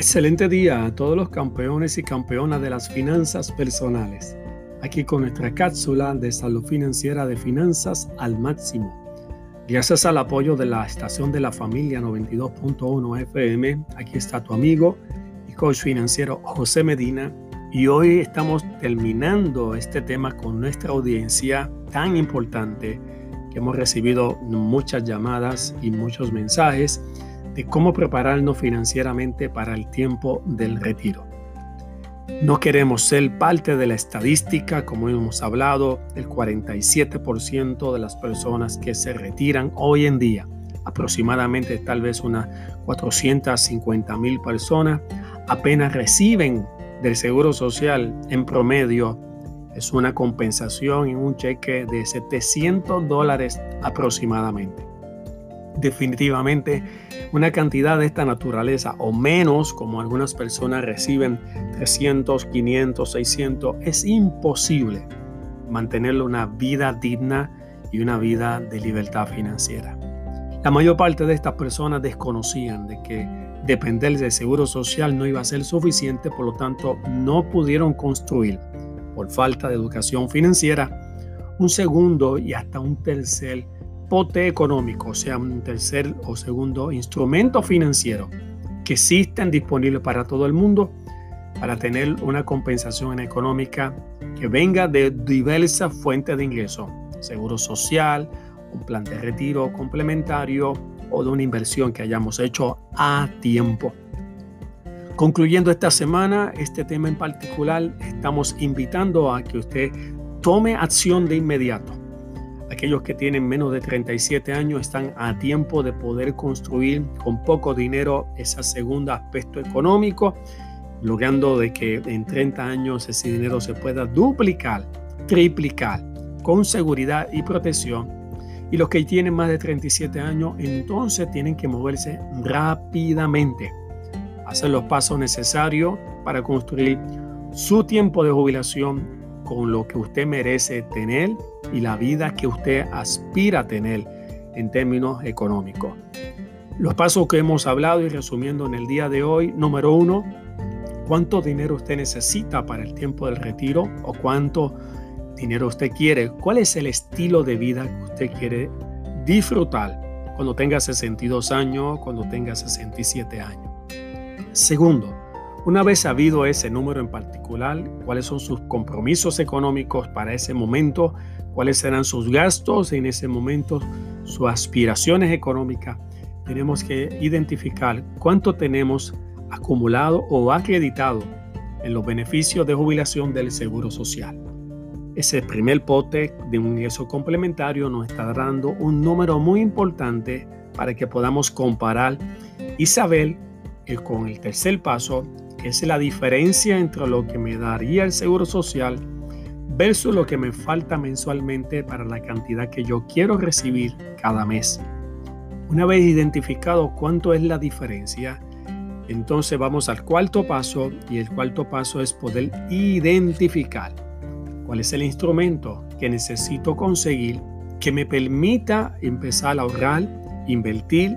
Excelente día a todos los campeones y campeonas de las finanzas personales. Aquí con nuestra cápsula de salud financiera de finanzas al máximo. Gracias al apoyo de la estación de la familia 92.1 FM, aquí está tu amigo y coach financiero José Medina. Y hoy estamos terminando este tema con nuestra audiencia tan importante que hemos recibido muchas llamadas y muchos mensajes de cómo prepararnos financieramente para el tiempo del retiro. No queremos ser parte de la estadística, como hemos hablado, el 47% de las personas que se retiran hoy en día, aproximadamente tal vez unas 450 mil personas, apenas reciben del Seguro Social en promedio es una compensación en un cheque de 700 dólares aproximadamente definitivamente una cantidad de esta naturaleza o menos, como algunas personas reciben 300, 500, 600, es imposible mantener una vida digna y una vida de libertad financiera. La mayor parte de estas personas desconocían de que depender del seguro social no iba a ser suficiente, por lo tanto no pudieron construir, por falta de educación financiera, un segundo y hasta un tercer pote económico, o sea, un tercer o segundo instrumento financiero que existen disponibles para todo el mundo para tener una compensación económica que venga de diversas fuentes de ingreso, seguro social, un plan de retiro complementario o de una inversión que hayamos hecho a tiempo. Concluyendo esta semana, este tema en particular, estamos invitando a que usted tome acción de inmediato Aquellos que tienen menos de 37 años están a tiempo de poder construir con poco dinero ese segundo aspecto económico, logrando de que en 30 años ese dinero se pueda duplicar, triplicar, con seguridad y protección. Y los que tienen más de 37 años, entonces tienen que moverse rápidamente, hacer los pasos necesarios para construir su tiempo de jubilación con lo que usted merece tener y la vida que usted aspira a tener en términos económicos. Los pasos que hemos hablado y resumiendo en el día de hoy, número uno, cuánto dinero usted necesita para el tiempo del retiro o cuánto dinero usted quiere, cuál es el estilo de vida que usted quiere disfrutar cuando tenga 62 años, cuando tenga 67 años. Segundo, una vez sabido ese número en particular, cuáles son sus compromisos económicos para ese momento, cuáles serán sus gastos en ese momento, sus aspiraciones económicas, tenemos que identificar cuánto tenemos acumulado o acreditado en los beneficios de jubilación del Seguro Social. Ese primer pote de un ingreso complementario nos está dando un número muy importante para que podamos comparar y saber con el tercer paso es la diferencia entre lo que me daría el seguro social versus lo que me falta mensualmente para la cantidad que yo quiero recibir cada mes. Una vez identificado cuánto es la diferencia, entonces vamos al cuarto paso y el cuarto paso es poder identificar cuál es el instrumento que necesito conseguir que me permita empezar a ahorrar, invertir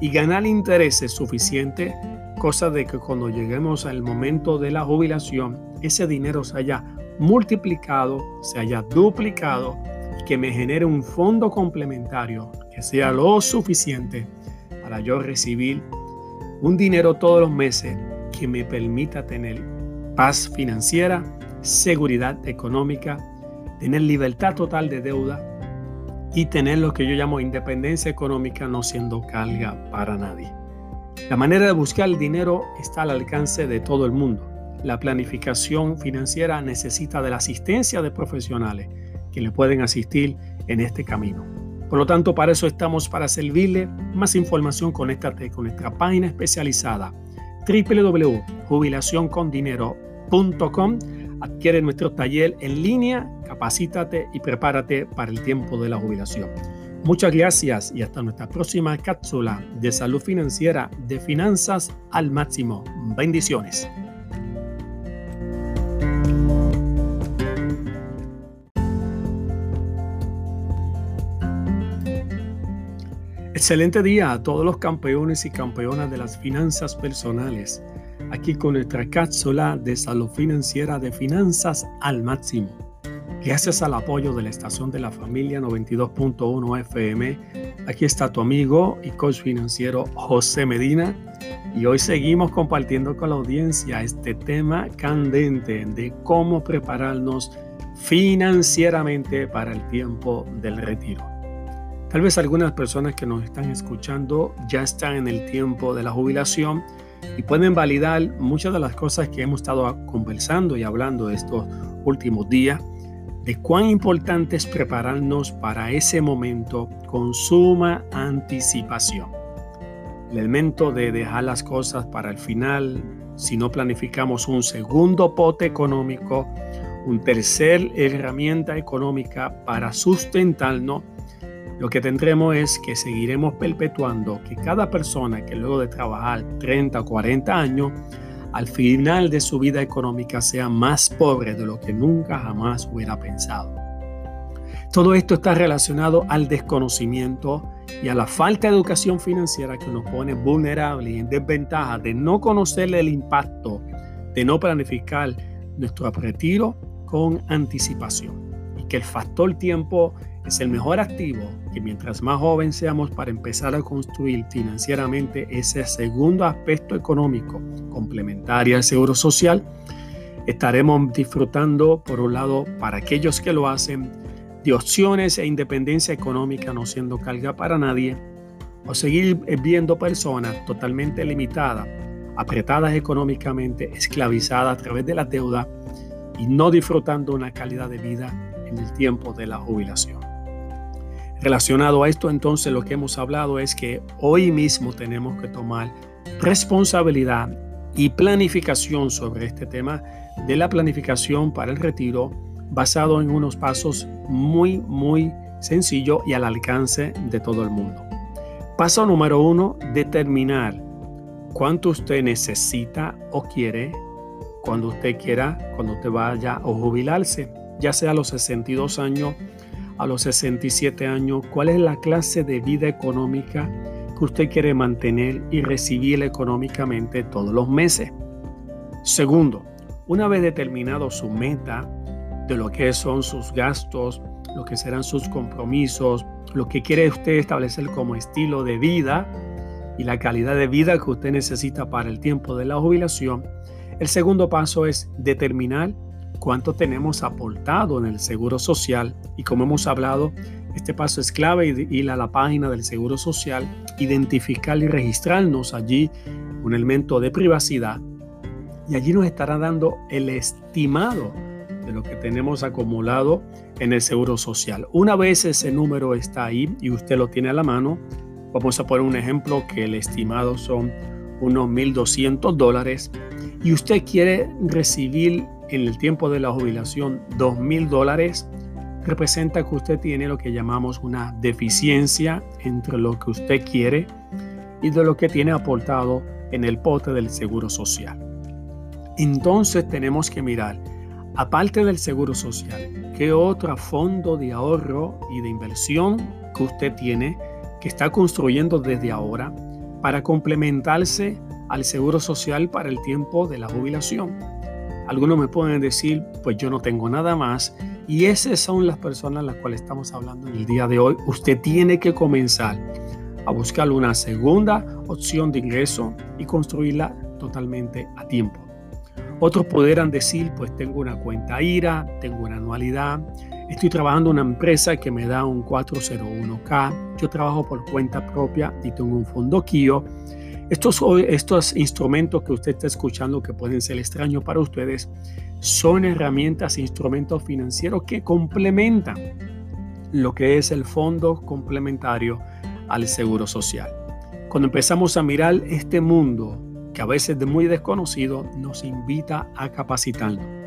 y ganar intereses suficientes cosa de que cuando lleguemos al momento de la jubilación, ese dinero se haya multiplicado, se haya duplicado y que me genere un fondo complementario que sea lo suficiente para yo recibir un dinero todos los meses que me permita tener paz financiera, seguridad económica, tener libertad total de deuda y tener lo que yo llamo independencia económica no siendo carga para nadie. La manera de buscar el dinero está al alcance de todo el mundo. La planificación financiera necesita de la asistencia de profesionales que le pueden asistir en este camino. Por lo tanto, para eso estamos para servirle. Más información, conéctate con nuestra página especializada www.jubilacioncondinero.com. Adquiere nuestro taller en línea, capacítate y prepárate para el tiempo de la jubilación. Muchas gracias y hasta nuestra próxima cápsula de salud financiera de finanzas al máximo. Bendiciones. Excelente día a todos los campeones y campeonas de las finanzas personales. aquí con nuestra cápsula de salud financiera de finanzas al máximo. Gracias al apoyo de la estación de la familia 92.1 FM, aquí está tu amigo y coach financiero José Medina y hoy seguimos compartiendo con la audiencia este tema candente de cómo prepararnos financieramente para el tiempo del retiro. Tal vez algunas personas que nos están escuchando ya están en el tiempo de la jubilación y pueden validar muchas de las cosas que hemos estado conversando y hablando estos últimos días de cuán importante es prepararnos para ese momento con suma anticipación. El elemento de dejar las cosas para el final, si no planificamos un segundo pote económico, un tercer herramienta económica para sustentarnos, lo que tendremos es que seguiremos perpetuando que cada persona que luego de trabajar 30 o 40 años, al final de su vida económica sea más pobre de lo que nunca jamás hubiera pensado. Todo esto está relacionado al desconocimiento y a la falta de educación financiera que nos pone vulnerables y en desventaja de no conocer el impacto de no planificar nuestro retiro con anticipación y que el factor tiempo es el mejor activo que mientras más joven seamos para empezar a construir financieramente ese segundo aspecto económico complementario al seguro social, estaremos disfrutando, por un lado, para aquellos que lo hacen, de opciones e independencia económica no siendo carga para nadie, o seguir viendo personas totalmente limitadas, apretadas económicamente, esclavizadas a través de la deuda y no disfrutando una calidad de vida en el tiempo de la jubilación. Relacionado a esto, entonces, lo que hemos hablado es que hoy mismo tenemos que tomar responsabilidad y planificación sobre este tema de la planificación para el retiro basado en unos pasos muy, muy sencillos y al alcance de todo el mundo. Paso número uno, determinar cuánto usted necesita o quiere cuando usted quiera, cuando usted vaya a jubilarse, ya sea a los 62 años a los 67 años, cuál es la clase de vida económica que usted quiere mantener y recibir económicamente todos los meses. Segundo, una vez determinado su meta de lo que son sus gastos, lo que serán sus compromisos, lo que quiere usted establecer como estilo de vida y la calidad de vida que usted necesita para el tiempo de la jubilación, el segundo paso es determinar cuánto tenemos aportado en el Seguro Social y como hemos hablado, este paso es clave ir a la página del Seguro Social, identificar y registrarnos allí un elemento de privacidad y allí nos estará dando el estimado de lo que tenemos acumulado en el Seguro Social. Una vez ese número está ahí y usted lo tiene a la mano, vamos a poner un ejemplo que el estimado son unos 1.200 dólares y usted quiere recibir en el tiempo de la jubilación dos mil dólares, representa que usted tiene lo que llamamos una deficiencia entre lo que usted quiere y de lo que tiene aportado en el pote del seguro social. Entonces tenemos que mirar, aparte del seguro social, qué otro fondo de ahorro y de inversión que usted tiene que está construyendo desde ahora para complementarse al seguro social para el tiempo de la jubilación. Algunos me pueden decir, pues yo no tengo nada más. Y esas son las personas a las cuales estamos hablando en el día de hoy. Usted tiene que comenzar a buscar una segunda opción de ingreso y construirla totalmente a tiempo. Otros podrán decir, pues tengo una cuenta IRA, tengo una anualidad, estoy trabajando en una empresa que me da un 401k, yo trabajo por cuenta propia y tengo un fondo KIO estos, estos instrumentos que usted está escuchando, que pueden ser extraños para ustedes, son herramientas e instrumentos financieros que complementan lo que es el fondo complementario al seguro social. Cuando empezamos a mirar este mundo, que a veces es muy desconocido, nos invita a capacitarnos.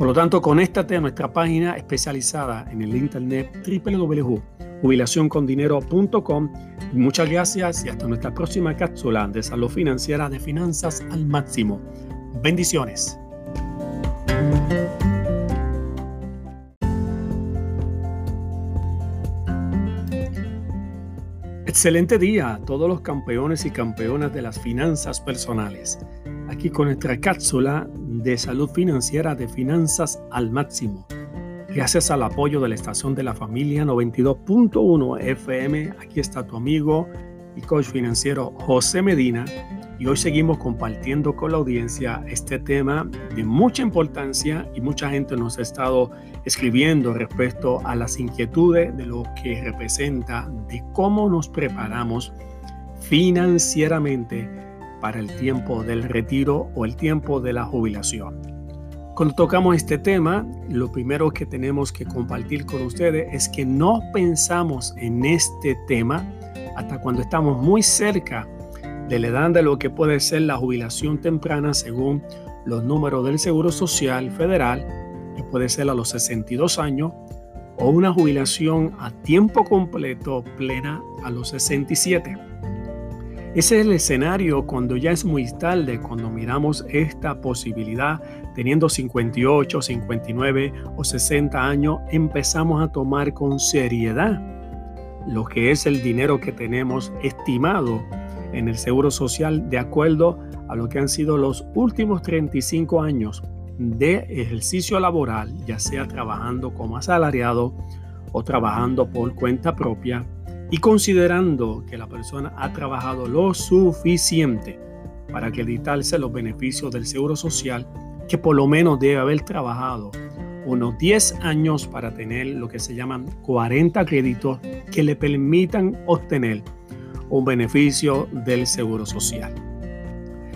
Por lo tanto, conéctate a nuestra página especializada en el internet www.jubilacioncondinero.com. Muchas gracias y hasta nuestra próxima cápsula de salud financiera de finanzas al máximo. Bendiciones. Excelente día a todos los campeones y campeonas de las finanzas personales. Aquí con nuestra cápsula de salud financiera de finanzas al máximo. Gracias al apoyo de la estación de la familia 92.1 FM, aquí está tu amigo y coach financiero José Medina y hoy seguimos compartiendo con la audiencia este tema de mucha importancia y mucha gente nos ha estado escribiendo respecto a las inquietudes de lo que representa de cómo nos preparamos financieramente para el tiempo del retiro o el tiempo de la jubilación. Cuando tocamos este tema, lo primero que tenemos que compartir con ustedes es que no pensamos en este tema hasta cuando estamos muy cerca de la edad de lo que puede ser la jubilación temprana según los números del Seguro Social Federal, que puede ser a los 62 años, o una jubilación a tiempo completo plena a los 67. Ese es el escenario cuando ya es muy tarde, cuando miramos esta posibilidad, teniendo 58, 59 o 60 años, empezamos a tomar con seriedad lo que es el dinero que tenemos estimado en el Seguro Social de acuerdo a lo que han sido los últimos 35 años de ejercicio laboral, ya sea trabajando como asalariado o trabajando por cuenta propia y considerando que la persona ha trabajado lo suficiente para acreditarse los beneficios del Seguro Social, que por lo menos debe haber trabajado unos 10 años para tener lo que se llaman 40 créditos que le permitan obtener un beneficio del Seguro Social.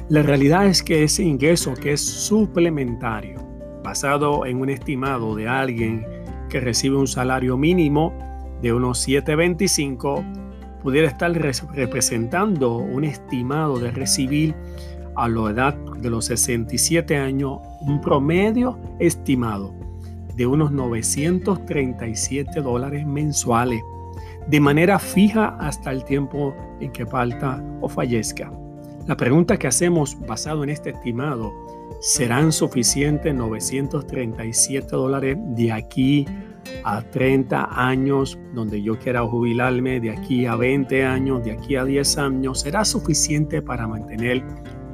La realidad es que ese ingreso que es suplementario, basado en un estimado de alguien que recibe un salario mínimo, de unos 7.25 pudiera estar representando un estimado de recibir a la edad de los 67 años un promedio estimado de unos 937 dólares mensuales de manera fija hasta el tiempo en que falta o fallezca. La pregunta que hacemos basado en este estimado, ¿serán suficientes 937 dólares de aquí a 30 años, donde yo quiera jubilarme, de aquí a 20 años, de aquí a 10 años, será suficiente para mantener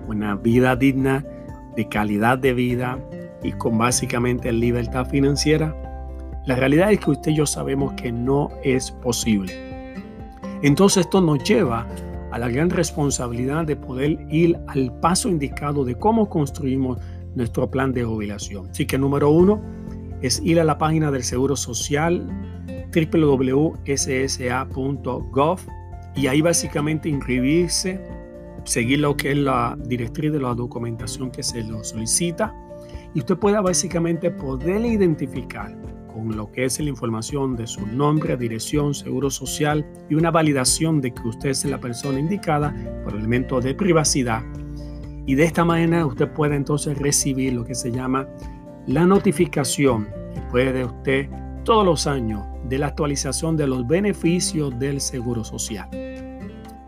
una vida digna, de calidad de vida y con básicamente libertad financiera? La realidad es que usted y yo sabemos que no es posible. Entonces esto nos lleva a la gran responsabilidad de poder ir al paso indicado de cómo construimos nuestro plan de jubilación. Así que número uno, es ir a la página del Seguro Social www.ssa.gov y ahí básicamente inscribirse, seguir lo que es la directriz de la documentación que se lo solicita y usted pueda básicamente poder identificar con lo que es la información de su nombre, dirección, seguro social y una validación de que usted es la persona indicada por elemento de privacidad. Y de esta manera usted puede entonces recibir lo que se llama la notificación que puede usted todos los años de la actualización de los beneficios del Seguro Social.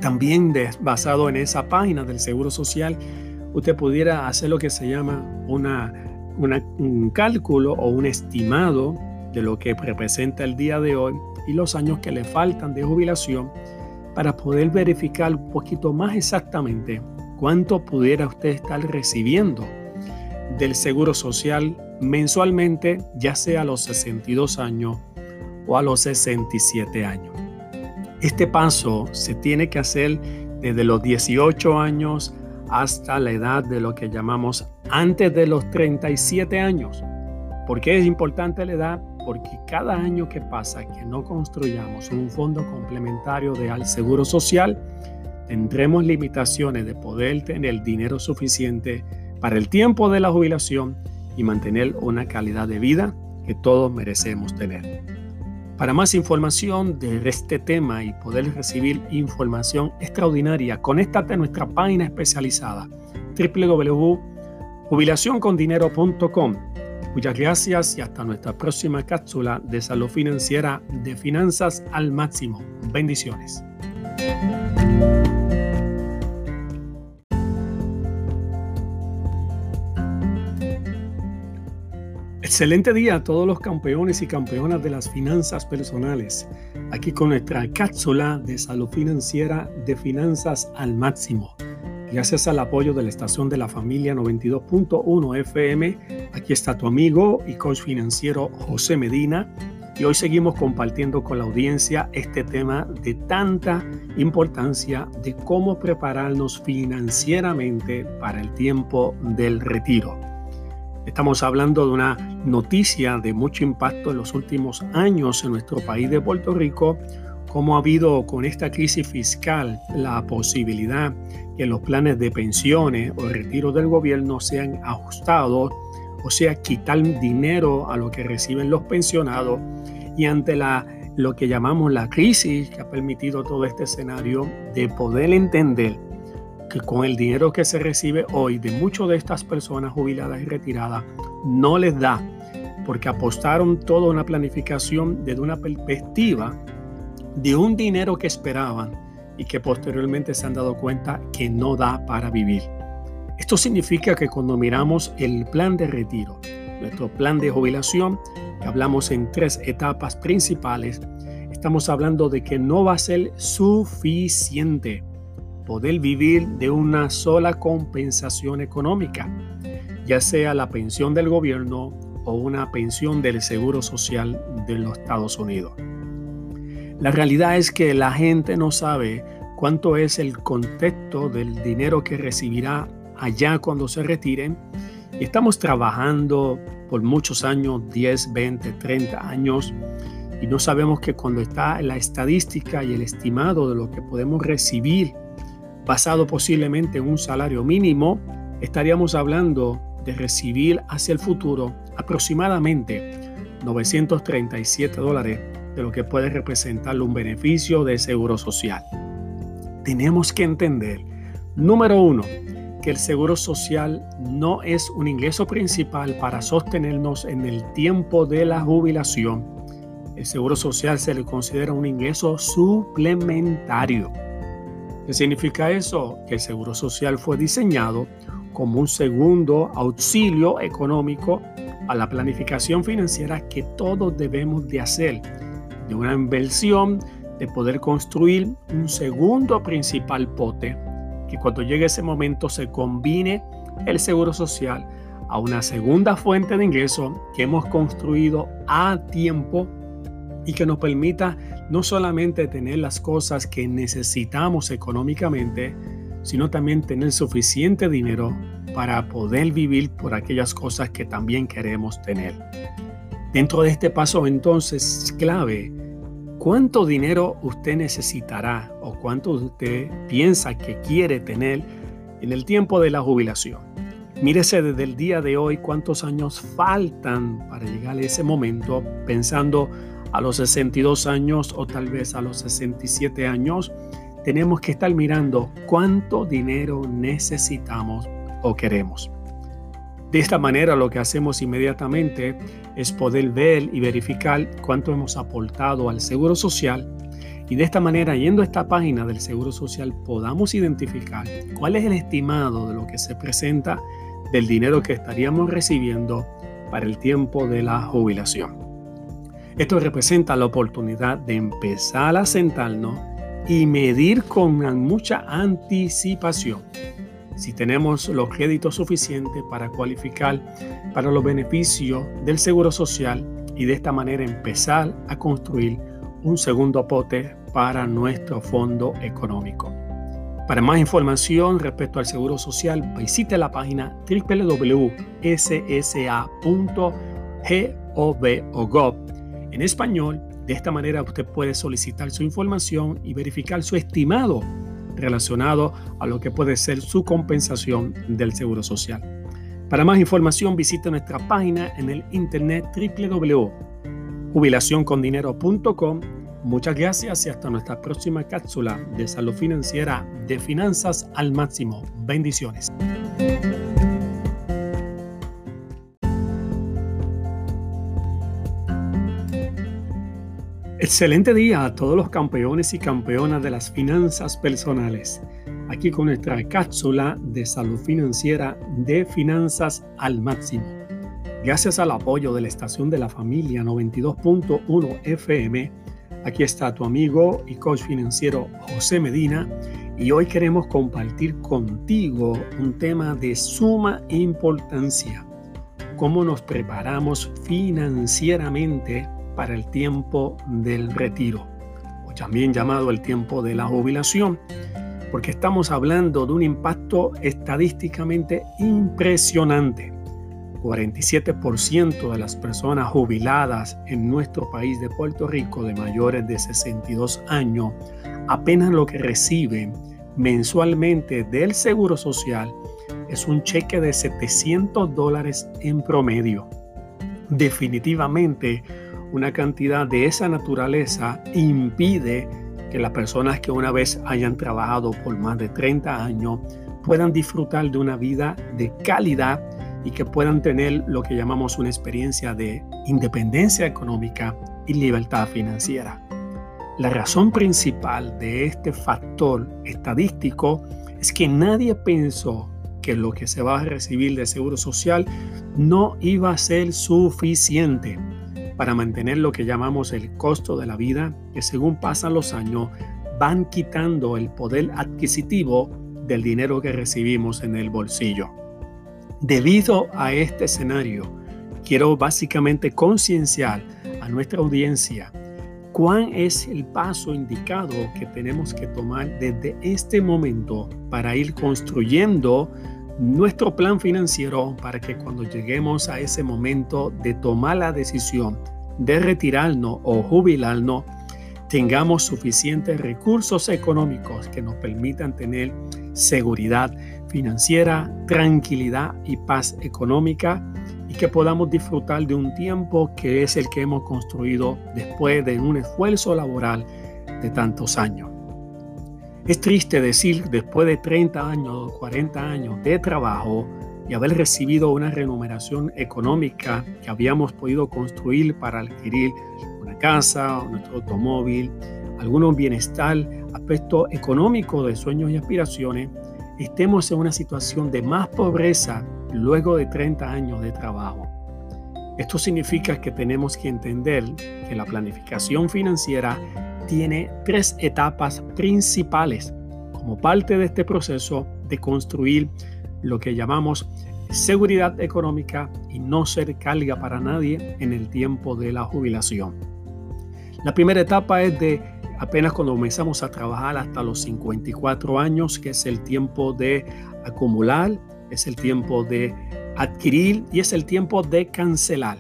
También basado en esa página del Seguro Social, usted pudiera hacer lo que se llama una, un cálculo o un estimado de lo que representa el día de hoy y los años que le faltan de jubilación para poder verificar un poquito más exactamente cuánto pudiera usted estar recibiendo del Seguro Social mensualmente, ya sea a los 62 años o a los 67 años. Este paso se tiene que hacer desde los 18 años hasta la edad de lo que llamamos antes de los 37 años. ¿Por qué es importante la edad? Porque cada año que pasa que no construyamos un fondo complementario de al seguro social, tendremos limitaciones de poder tener dinero suficiente para el tiempo de la jubilación y mantener una calidad de vida que todos merecemos tener. Para más información de este tema y poder recibir información extraordinaria, conéctate a nuestra página especializada www.jubilacioncondinero.com. Muchas gracias y hasta nuestra próxima cápsula de salud financiera de finanzas al máximo. Bendiciones. Excelente día a todos los campeones y campeonas de las finanzas personales. Aquí con nuestra cápsula de salud financiera de finanzas al máximo. Gracias al apoyo de la estación de la familia 92.1 FM, aquí está tu amigo y coach financiero José Medina. Y hoy seguimos compartiendo con la audiencia este tema de tanta importancia de cómo prepararnos financieramente para el tiempo del retiro. Estamos hablando de una noticia de mucho impacto en los últimos años en nuestro país de Puerto Rico, cómo ha habido con esta crisis fiscal la posibilidad que los planes de pensiones o retiro del gobierno sean ajustados, o sea, quitar dinero a lo que reciben los pensionados. Y ante la lo que llamamos la crisis que ha permitido todo este escenario de poder entender que con el dinero que se recibe hoy de muchas de estas personas jubiladas y retiradas no les da porque apostaron toda una planificación desde una perspectiva de un dinero que esperaban y que posteriormente se han dado cuenta que no da para vivir. Esto significa que cuando miramos el plan de retiro, nuestro plan de jubilación, que hablamos en tres etapas principales, estamos hablando de que no va a ser suficiente poder vivir de una sola compensación económica, ya sea la pensión del gobierno o una pensión del Seguro Social de los Estados Unidos. La realidad es que la gente no sabe cuánto es el contexto del dinero que recibirá allá cuando se retiren. Estamos trabajando por muchos años, 10, 20, 30 años, y no sabemos que cuando está la estadística y el estimado de lo que podemos recibir, basado posiblemente en un salario mínimo, estaríamos hablando de recibir hacia el futuro aproximadamente 937 dólares de lo que puede representar un beneficio de seguro social. Tenemos que entender, número uno, que el seguro social no es un ingreso principal para sostenernos en el tiempo de la jubilación. El seguro social se le considera un ingreso suplementario. ¿Qué significa eso? Que el seguro social fue diseñado como un segundo auxilio económico a la planificación financiera que todos debemos de hacer de una inversión de poder construir un segundo principal pote que cuando llegue ese momento se combine el seguro social a una segunda fuente de ingreso que hemos construido a tiempo y que nos permita no solamente tener las cosas que necesitamos económicamente, sino también tener suficiente dinero para poder vivir por aquellas cosas que también queremos tener. Dentro de este paso entonces es clave cuánto dinero usted necesitará o cuánto usted piensa que quiere tener en el tiempo de la jubilación. Mírese desde el día de hoy cuántos años faltan para llegar a ese momento, pensando a los 62 años o tal vez a los 67 años, tenemos que estar mirando cuánto dinero necesitamos o queremos. De esta manera lo que hacemos inmediatamente es poder ver y verificar cuánto hemos aportado al Seguro Social y de esta manera, yendo a esta página del Seguro Social, podamos identificar cuál es el estimado de lo que se presenta del dinero que estaríamos recibiendo para el tiempo de la jubilación. Esto representa la oportunidad de empezar a sentarnos y medir con mucha anticipación si tenemos los créditos suficientes para cualificar para los beneficios del Seguro Social y de esta manera empezar a construir un segundo pote para nuestro fondo económico. Para más información respecto al Seguro Social, visite la página www.ssa.gov en español. De esta manera usted puede solicitar su información y verificar su estimado relacionado a lo que puede ser su compensación del Seguro Social. Para más información visite nuestra página en el internet www.jubilacioncondinero.com. Muchas gracias y hasta nuestra próxima cápsula de salud financiera de finanzas al máximo. Bendiciones. Excelente día a todos los campeones y campeonas de las finanzas personales. Aquí con nuestra cápsula de salud financiera de finanzas al máximo. Gracias al apoyo de la estación de la familia 92.1 FM, aquí está tu amigo y coach financiero José Medina y hoy queremos compartir contigo un tema de suma importancia, cómo nos preparamos financieramente para el tiempo del retiro, o también llamado el tiempo de la jubilación, porque estamos hablando de un impacto estadísticamente impresionante. 47% de las personas jubiladas en nuestro país de Puerto Rico de mayores de 62 años apenas lo que reciben mensualmente del Seguro Social es un cheque de 700 dólares en promedio. Definitivamente, una cantidad de esa naturaleza impide que las personas que una vez hayan trabajado por más de 30 años puedan disfrutar de una vida de calidad y que puedan tener lo que llamamos una experiencia de independencia económica y libertad financiera. La razón principal de este factor estadístico es que nadie pensó que lo que se va a recibir de seguro social no iba a ser suficiente para mantener lo que llamamos el costo de la vida, que según pasan los años van quitando el poder adquisitivo del dinero que recibimos en el bolsillo. Debido a este escenario, quiero básicamente concienciar a nuestra audiencia cuál es el paso indicado que tenemos que tomar desde este momento para ir construyendo nuestro plan financiero para que cuando lleguemos a ese momento de tomar la decisión de retirarnos o jubilarnos, tengamos suficientes recursos económicos que nos permitan tener seguridad financiera, tranquilidad y paz económica y que podamos disfrutar de un tiempo que es el que hemos construido después de un esfuerzo laboral de tantos años. Es triste decir, después de 30 años, 40 años de trabajo y haber recibido una remuneración económica que habíamos podido construir para adquirir una casa, nuestro automóvil, algún bienestar, aspecto económico de sueños y aspiraciones, estemos en una situación de más pobreza luego de 30 años de trabajo. Esto significa que tenemos que entender que la planificación financiera tiene tres etapas principales como parte de este proceso de construir lo que llamamos seguridad económica y no ser carga para nadie en el tiempo de la jubilación. La primera etapa es de apenas cuando comenzamos a trabajar hasta los 54 años, que es el tiempo de acumular es el tiempo de adquirir y es el tiempo de cancelar.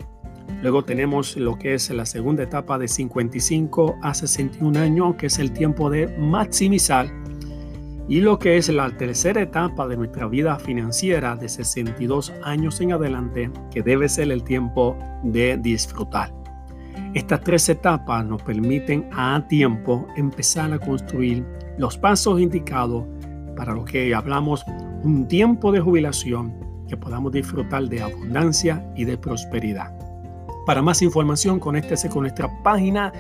Luego tenemos lo que es la segunda etapa de 55 a 61 años, que es el tiempo de maximizar. Y lo que es la tercera etapa de nuestra vida financiera de 62 años en adelante, que debe ser el tiempo de disfrutar. Estas tres etapas nos permiten a tiempo empezar a construir los pasos indicados para lo que hablamos un tiempo de jubilación que podamos disfrutar de abundancia y de prosperidad. Para más información, conéctese con nuestra página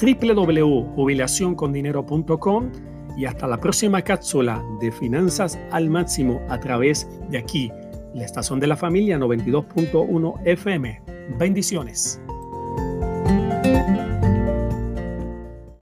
www.jubilacioncondinero.com y hasta la próxima cápsula de Finanzas al Máximo a través de aquí, la estación de la familia 92.1 FM. Bendiciones.